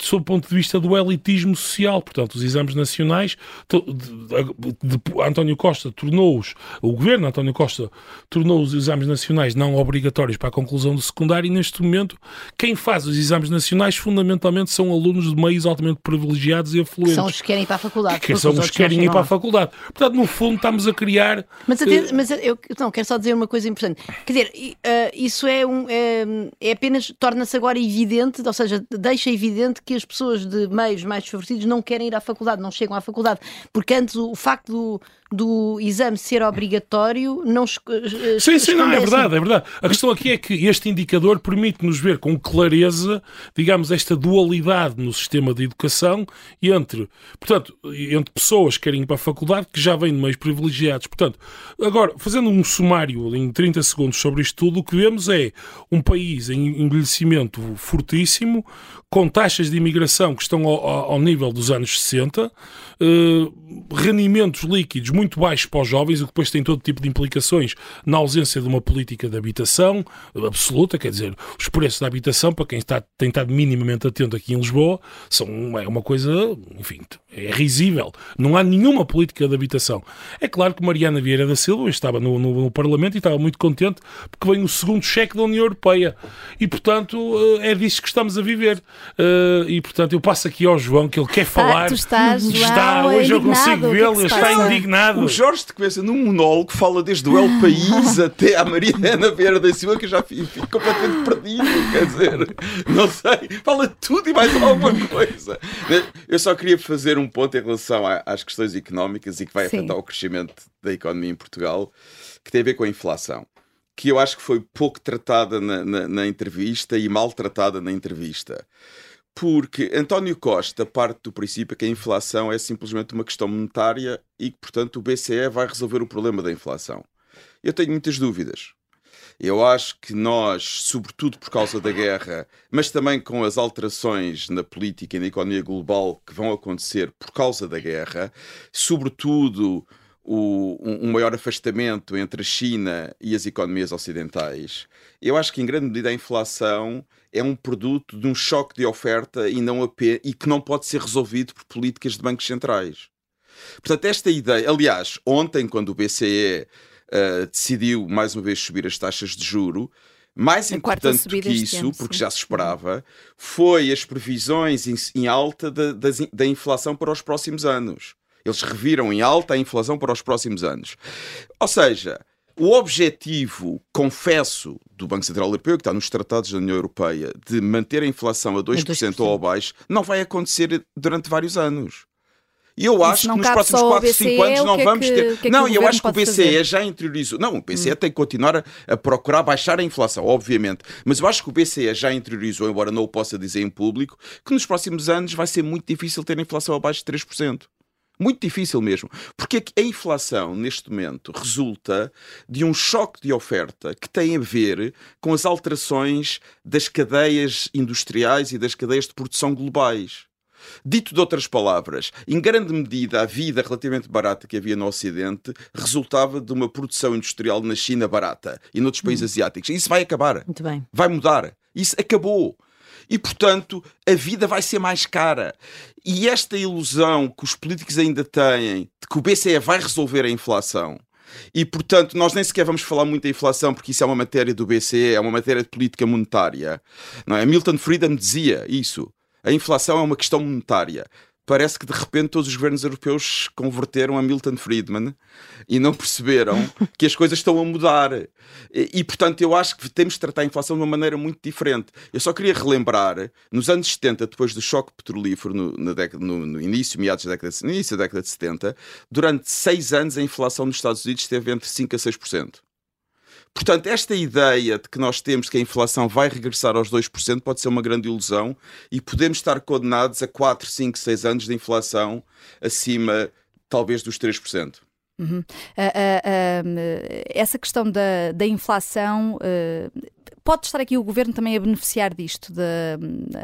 sob o ponto de vista do elitismo social. Portanto, os exames nacionais. De, de, de, António Costa tornou-os, o governo António Costa tornou os exames nacionais não obrigatórios para a conclusão do secundário e neste momento quem faz os exames nacionais fundamentalmente são alunos de meios altamente privilegiados e afluentes. São os que querem ir para a faculdade. Que são que querem ir para a faculdade. Portanto, no fundo, estamos a criar. Mas, até, uh... mas eu não, quero só dizer uma coisa importante. Quer dizer, uh, isso é, um, é, é apenas. torna-se agora evidente, ou seja, deixa evidente que as pessoas de meios mais desfavorecidos não querem ir à faculdade, não chegam à faculdade. Porque antes o, o facto do do exame ser obrigatório não Sim, sim, não, é verdade, é verdade. A questão aqui é que este indicador permite-nos ver com clareza, digamos, esta dualidade no sistema de educação entre, portanto, entre pessoas que querem ir para a faculdade que já vêm de meios privilegiados. Portanto, agora, fazendo um sumário em 30 segundos sobre isto tudo, o que vemos é um país em envelhecimento fortíssimo, com taxas de imigração que estão ao, ao nível dos anos 60, eh, rendimentos líquidos muito baixos para os jovens, o que depois tem todo tipo de implicações na ausência de uma política de habitação absoluta, quer dizer, os preços da habitação, para quem está, tem estado minimamente atento aqui em Lisboa, são, é uma coisa, enfim, é risível. Não há nenhuma política de habitação. É claro que Mariana Vieira da Silva estava no, no, no Parlamento e estava muito contente porque vem o segundo cheque da União Europeia e, portanto, eh, é disso que estamos a viver. Eh, e, portanto, eu passo aqui ao João que ele quer falar. Ah, tu estás, João, está, hoje eu consigo é vê-lo, está indignado o Jorge de Cabeça, num monólogo, fala desde o El País até à Mariana Vieira da Silva, que eu já fico, fico completamente perdido. Quer dizer, não sei, fala tudo e mais alguma coisa. Eu só queria fazer um ponto em relação às questões económicas e que vai Sim. afetar o crescimento da economia em Portugal, que tem a ver com a inflação que eu acho que foi pouco tratada na, na, na entrevista e mal tratada na entrevista porque António Costa parte do princípio que a inflação é simplesmente uma questão monetária e que, portanto, o BCE vai resolver o problema da inflação. Eu tenho muitas dúvidas. Eu acho que nós, sobretudo por causa da guerra, mas também com as alterações na política e na economia global que vão acontecer por causa da guerra, sobretudo o, um maior afastamento entre a China e as economias ocidentais, eu acho que em grande medida a inflação é um produto de um choque de oferta e, não e que não pode ser resolvido por políticas de bancos centrais. Portanto, esta ideia, aliás, ontem, quando o BCE uh, eh, decidiu mais uma vez subir as taxas de juro, mais a importante do que isso, ano, porque já se esperava, foi as previsões em, em alta da, da, da inflação para os próximos anos. Eles reviram em alta a inflação para os próximos anos. Ou seja, o objetivo, confesso, do Banco Central Europeu, que está nos tratados da União Europeia, de manter a inflação a 2%, 2%. ou abaixo, não vai acontecer durante vários anos. E eu acho que nos próximos 4, 5 anos não é vamos que, ter. Que é não, eu acho que o BCE fazer? já interiorizou. Não, o BCE hum. tem que continuar a, a, procurar baixar a inflação, obviamente. Mas eu acho que o BCE já interiorizou, embora não o possa dizer em público, que nos próximos anos vai ser muito difícil ter a inflação abaixo de 3%. Muito difícil mesmo. Porque a inflação, neste momento, resulta de um choque de oferta que tem a ver com as alterações das cadeias industriais e das cadeias de produção globais. Dito de outras palavras, em grande medida a vida relativamente barata que havia no Ocidente resultava de uma produção industrial na China barata e noutros países hum. asiáticos. Isso vai acabar. Muito bem. Vai mudar. Isso acabou e, portanto, a vida vai ser mais cara. E esta ilusão que os políticos ainda têm de que o BCE vai resolver a inflação E, portanto, nós nem sequer vamos falar muito da inflação, porque isso é uma matéria do BCE, é uma matéria de política monetária. Não é? Milton Friedman dizia isso. A inflação é uma questão monetária parece que de repente todos os governos europeus converteram a Milton Friedman e não perceberam que as coisas estão a mudar. E, e, portanto, eu acho que temos de tratar a inflação de uma maneira muito diferente. Eu só queria relembrar, nos anos 70, depois do choque petrolífero, no, no, no, no início, meados da década, no início da década de 70, durante seis anos a inflação nos Estados Unidos esteve entre 5% a 6%. Portanto, esta ideia de que nós temos que a inflação vai regressar aos 2% pode ser uma grande ilusão e podemos estar condenados a 4, 5, 6 anos de inflação acima, talvez, dos 3%. Uhum. Uh, uh, uh, essa questão da, da inflação pode estar aqui o governo também a beneficiar disto, de,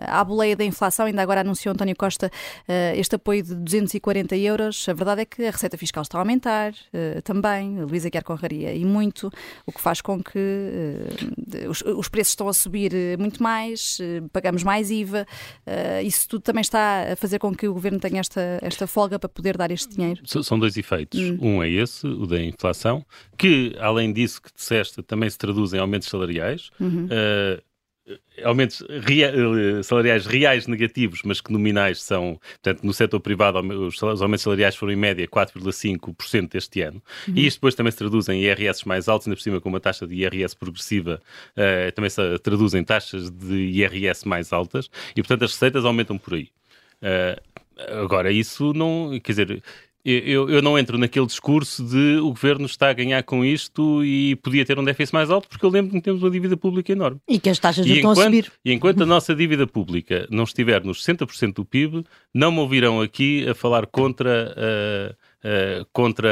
à boleia da inflação. Ainda agora anunciou António Costa uh, este apoio de 240 euros. A verdade é que a receita fiscal está a aumentar uh, também, Luísa quer Conraria, e muito, o que faz com que uh, os, os, preços estão a subir muito mais, pagamos mais IVA. isso tudo também está a fazer com que o governo tenha esta, esta folga para poder dar este dinheiro. São dois efeitos. Hum. Um é esse, o da inflação, que, além disso que disseste, também se traduz em aumentos salariais. Uhum. Uh, aumentos rea salariais reais negativos, mas que nominais são, portanto, no setor privado os aumentos salariais foram em média 4,5% este ano. Uhum. E isto depois também se traduz em IRS mais altos, ainda por cima com uma taxa de IRS progressiva, uh, também se traduz em taxas de IRS mais altas e, portanto, as receitas aumentam por aí. Uh, agora, isso não, quer dizer, eu, eu, não entro naquele discurso de o governo está a ganhar com isto e podia ter um déficit mais alto, porque eu lembro que temos uma dívida pública enorme. E que as taxas e estão enquanto, a subir. E enquanto a nossa dívida pública não estiver nos 60% do PIB, não me ouvirão aqui a falar contra. Uh, Uh, contra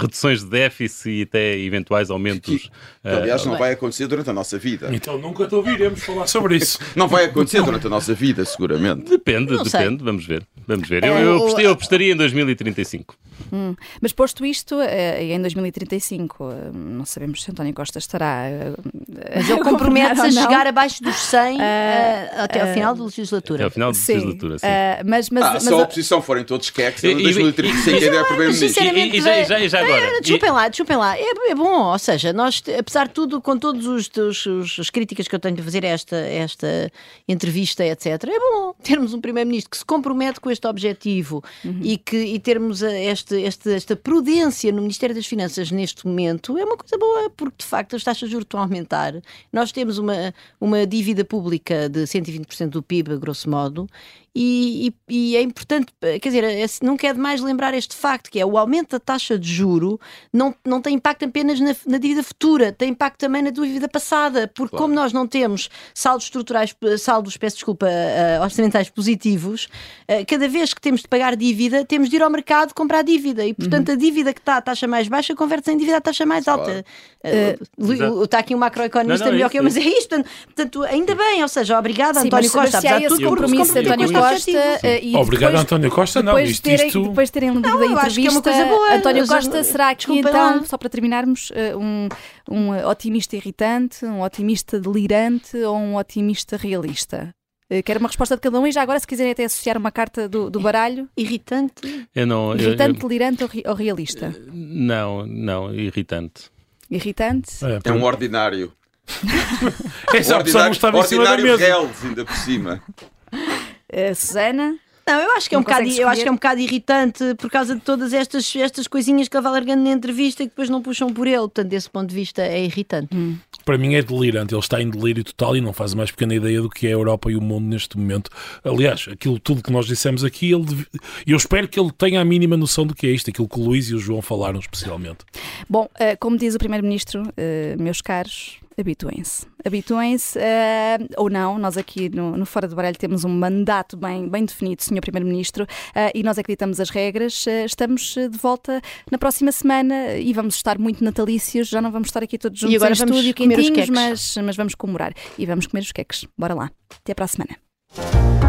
reduções de déficit e até eventuais aumentos. Que, que aliás, não vai acontecer durante a nossa vida. Então nunca te ouviremos falar sobre isso. não vai acontecer durante a nossa vida, seguramente. Depende, não depende, sei. vamos ver. Vamos ver. Eu, eu, apostaria, eu apostaria em 2035. Hum. Mas posto isto, eh, em 2035, eh, não sabemos se António Costa estará. Eh, Mas ele compromete-se a chegar abaixo dos 100 uh, até ao final da legislatura. Até ao final da legislatura, sim. mas, mas, ah, mas, se a oposição forem todos queques, em 2035 ainda é primeiro-ministro. E, já, já, já agora? desculpem lá, desculpem lá. É, é, bom, ou seja, nós, apesar de tudo, com todas as críticas que eu tenho de fazer a esta, esta entrevista, etc., é bom termos um primeiro-ministro que se compromete com este objetivo uhum. e, que, e termos este este, este, esta prudência no Ministério das Finanças neste momento é uma coisa boa, porque de facto as taxas de juros estão a aumentar. Nós temos uma, uma dívida pública de 120% do PIB, a grosso modo, e, e, e, é importante, quer dizer, é, não quer demais lembrar este facto, que é o aumento da taxa de juro não, não tem impacto apenas na, na dívida futura, tem impacto também na dívida passada, porque claro. como nós não temos saldos estruturais, saldos, peço desculpa, uh, orçamentais positivos, uh, cada vez que temos de pagar dívida, temos de ir ao mercado comprar dívida, e portanto uhum. a dívida que está à taxa mais baixa converte-se em dívida à taxa mais alta. Claro. Uh, está aqui um macroeconomista melhor que eu, mas é isto. Portanto, ainda bem, ou seja, obrigada Sim, António Costa, apesar de tudo, compromisso António Costa Costa. Uh, e Obrigado, depois, António Costa. Não, depois, isto, terem, isto... depois terem lido não, a entrevista, é uma coisa boa. António Costa será aqui então, lá. só para terminarmos, uh, um, um otimista irritante, um otimista delirante ou um otimista realista? Quero uma resposta de cada um e já agora, se quiserem até associar uma carta do, do baralho. Irritante? Eu não, irritante, eu, eu, delirante ou, ou realista? Não, não, irritante. Irritante? É, é um ordinário. Essa opção estava em cima da mesa. Reles, ainda por cima. Uh, Susana? Não, eu acho que é um bocado, eu acho que é um bocado irritante por causa de todas estas, estas coisinhas que ele vai largando na entrevista e que depois não puxam por ele. Portanto, desse ponto de vista é irritante. Hum. Para mim é delirante. Ele está em delírio total e não faz a mais pequena ideia do que é a Europa e o mundo neste momento. Aliás, aquilo tudo que nós dissemos aqui, ele deve... eu espero que ele tenha a mínima noção do que é isto, aquilo que o Luís e o João falaram especialmente. Bom, uh, como diz o Primeiro-Ministro, uh, meus caros, habituem-se. Habituem-se uh, ou não, nós aqui no, no, Fora do Baralho temos um mandato bem, bem definido, Sr. Primeiro-Ministro, uh, e nós acreditamos as regras. Uh, estamos de volta na próxima semana e vamos estar muito natalícios, já não vamos estar aqui todos juntos e agora em estúdio quentinhos, mas, mas vamos comemorar e vamos comer os queques. Bora lá. Até para a semana.